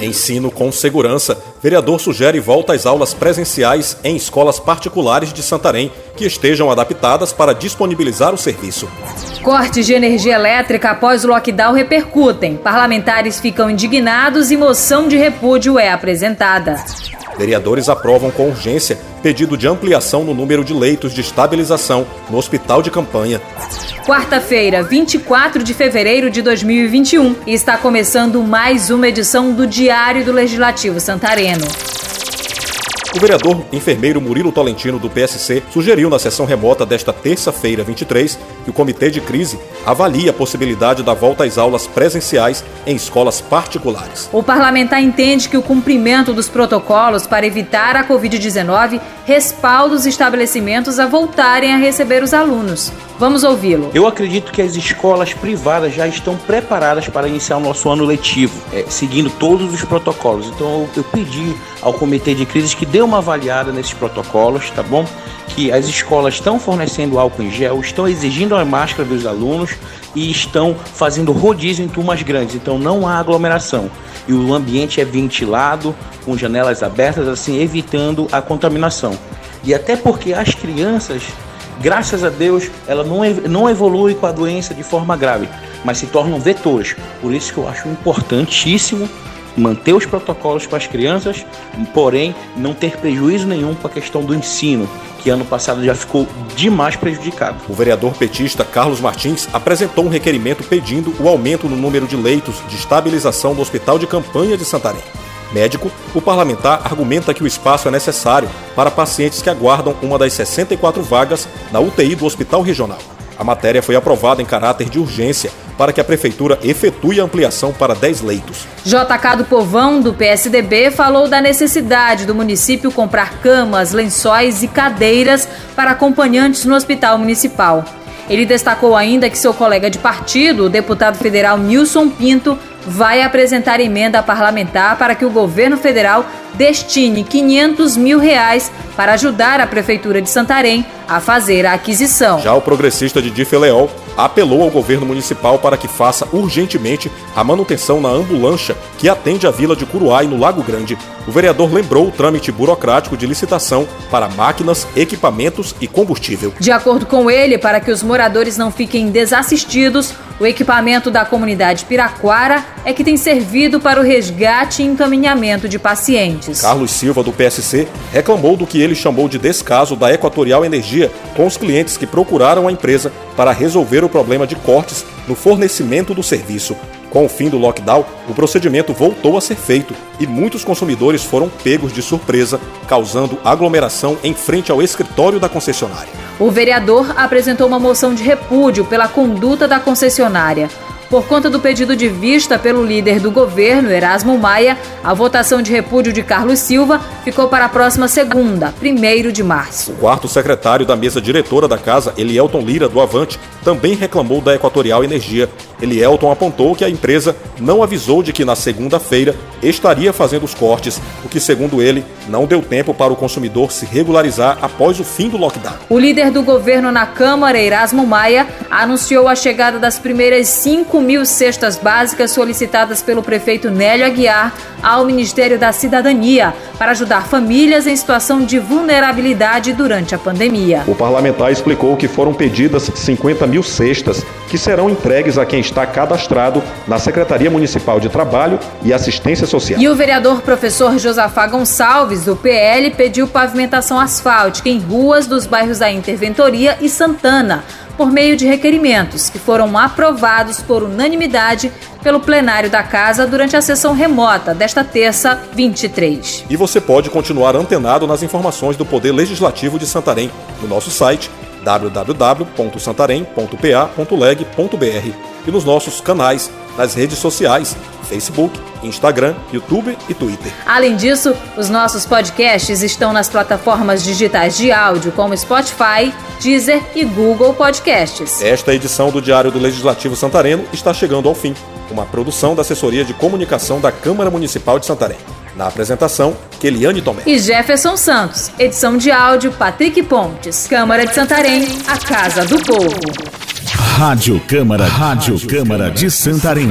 Ensino com segurança. Vereador sugere volta às aulas presenciais em escolas particulares de Santarém que estejam adaptadas para disponibilizar o serviço. Cortes de energia elétrica após o lockdown repercutem. Parlamentares ficam indignados e moção de repúdio é apresentada. Vereadores aprovam com urgência pedido de ampliação no número de leitos de estabilização no hospital de campanha. Quarta-feira, 24 de fevereiro de 2021, e está começando mais uma edição do Diário do Legislativo Santareno. O vereador enfermeiro Murilo Tolentino, do PSC, sugeriu na sessão remota desta terça-feira, 23, que o Comitê de Crise avalie a possibilidade da volta às aulas presenciais em escolas particulares. O parlamentar entende que o cumprimento dos protocolos para evitar a Covid-19 respalda os estabelecimentos a voltarem a receber os alunos. Vamos ouvi-lo. Eu acredito que as escolas privadas já estão preparadas para iniciar o nosso ano letivo, é, seguindo todos os protocolos. Então eu, eu pedi ao Comitê de Crise que dê uma avaliada nesses protocolos, tá bom? Que as escolas estão fornecendo álcool em gel, estão exigindo a máscara dos alunos e estão fazendo rodízio em turmas grandes, então não há aglomeração. E o ambiente é ventilado, com janelas abertas, assim, evitando a contaminação. E até porque as crianças graças a Deus, ela não, não evolui com a doença de forma grave, mas se tornam vetores. Por isso que eu acho importantíssimo manter os protocolos com as crianças, porém não ter prejuízo nenhum com a questão do ensino, que ano passado já ficou demais prejudicado. O vereador petista Carlos Martins apresentou um requerimento pedindo o aumento no número de leitos de estabilização do Hospital de Campanha de Santarém. Médico, o parlamentar argumenta que o espaço é necessário para pacientes que aguardam uma das 64 vagas na UTI do Hospital Regional. A matéria foi aprovada em caráter de urgência para que a prefeitura efetue a ampliação para 10 leitos. JK do Povão, do PSDB, falou da necessidade do município comprar camas, lençóis e cadeiras para acompanhantes no hospital municipal. Ele destacou ainda que seu colega de partido, o deputado federal Nilson Pinto, vai apresentar emenda parlamentar para que o governo federal destine 500 mil reais para ajudar a Prefeitura de Santarém a fazer a aquisição. Já o progressista de Difeleol apelou ao governo municipal para que faça urgentemente a manutenção na ambulância que atende a vila de Curuai, no Lago Grande. O vereador lembrou o trâmite burocrático de licitação para máquinas, equipamentos e combustível. De acordo com ele, para que os moradores não fiquem desassistidos, o equipamento da comunidade Piraquara é que tem servido para o resgate e encaminhamento de pacientes. Carlos Silva, do PSC, reclamou do que ele chamou de descaso da Equatorial Energia com os clientes que procuraram a empresa para resolver o problema de cortes no fornecimento do serviço. Com o fim do lockdown, o procedimento voltou a ser feito e muitos consumidores foram pegos de surpresa, causando aglomeração em frente ao escritório da concessionária. O vereador apresentou uma moção de repúdio pela conduta da concessionária. Por conta do pedido de vista pelo líder do governo, Erasmo Maia, a votação de repúdio de Carlos Silva ficou para a próxima segunda, 1 de março. O quarto secretário da mesa diretora da casa, Elielton Lira, do Avante, também reclamou da Equatorial Energia. Elielton apontou que a empresa não avisou de que na segunda-feira estaria fazendo os cortes, o que, segundo ele, não deu tempo para o consumidor se regularizar após o fim do lockdown. O líder do governo na Câmara, Erasmo Maia, anunciou a chegada das primeiras 5 5 mil cestas básicas solicitadas pelo prefeito Nélio Aguiar ao Ministério da Cidadania para ajudar famílias em situação de vulnerabilidade durante a pandemia. O parlamentar explicou que foram pedidas 50 mil cestas que serão entregues a quem está cadastrado na Secretaria Municipal de Trabalho e Assistência Social. E o vereador professor Josafá Gonçalves, do PL, pediu pavimentação asfáltica em ruas dos bairros da Interventoria e Santana por meio de requerimentos que foram aprovados por unanimidade pelo plenário da Casa durante a sessão remota desta terça, 23. E você pode continuar antenado nas informações do Poder Legislativo de Santarém no nosso site www.santarém.pa.leg.br e nos nossos canais nas redes sociais, Facebook, Instagram, YouTube e Twitter. Além disso, os nossos podcasts estão nas plataformas digitais de áudio como Spotify, Deezer e Google Podcasts. Esta edição do Diário do Legislativo Santareno está chegando ao fim. Uma produção da Assessoria de Comunicação da Câmara Municipal de Santarém. Na apresentação, Keliane Tomé. E Jefferson Santos. Edição de áudio, Patrick Pontes. Câmara de Santarém, a Casa do Povo. Rádio Câmara, Rádio Câmara de Santarém.